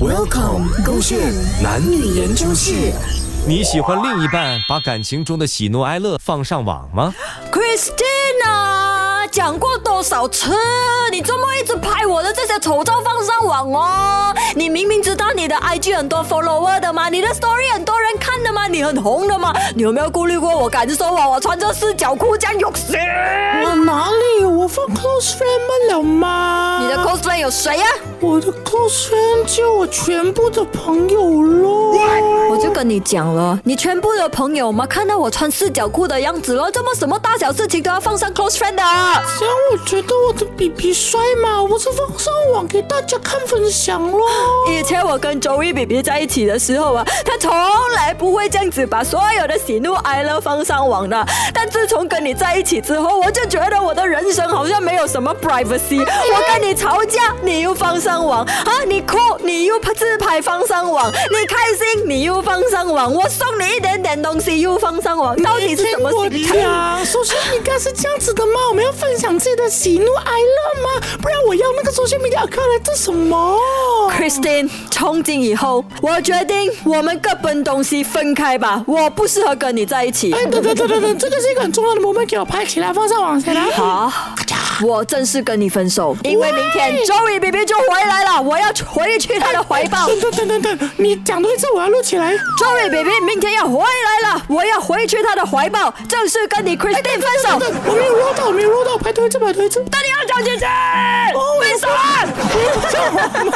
Welcome，勾线男女研究室。你喜欢另一半把感情中的喜怒哀乐放上网吗？Christina，讲过多少次？你怎么一直拍我的这些丑照放上网哦？你明明知道你的 IG 很多 follower 的嘛，你的 story 很多人看的嘛，你很红的嘛，你有没有顾虑过我感受啊？我穿着四角裤这样肉色。我哪里有？我放 close friend 们了吗？有谁呀、我的 close friend 就我全部的朋友咯。我就跟你讲了，你全部的朋友嘛，看到我穿四角裤的样子了，这么什么大小事情都要放上 close friend 的？这样我觉得我的 BB 帅嘛，我是放上网给大家看分享喽。以前我跟周一 BB 在一起的时候啊，他从来不会这样子把所有的喜怒哀乐放上网的。但自从跟你在一起之后，我就觉得我的人生没有什么 privacy。我跟你吵架，你又放上网啊；你哭，你又拍自拍放上网；你开心，你又放上网；我送你一点点东西又放上网，到底是什么我心态？讲，首先应该是这样子的吗，我们要分享自己的喜怒哀乐吗，不然我要那个 social media account 来做什么？Christine，从今以后，我决定我们各奔东西分开吧。我不适合跟你在一起。哎，等等等等等，这个是一个很重要的 moment，给我拍起来放上网先来。好，我正式跟你分手，因为明天 Joey BB 就回来了，我要回去他的怀抱。等等等等等，你讲多一次，我要录起来。Joey BB 明天要回来了，我要回去他的怀抱，正式跟你 Christine 分手。等我没有录到，没有录到，拍多一次，拍多一次。大家要讲姐姐，分手啊！不要叫我嘛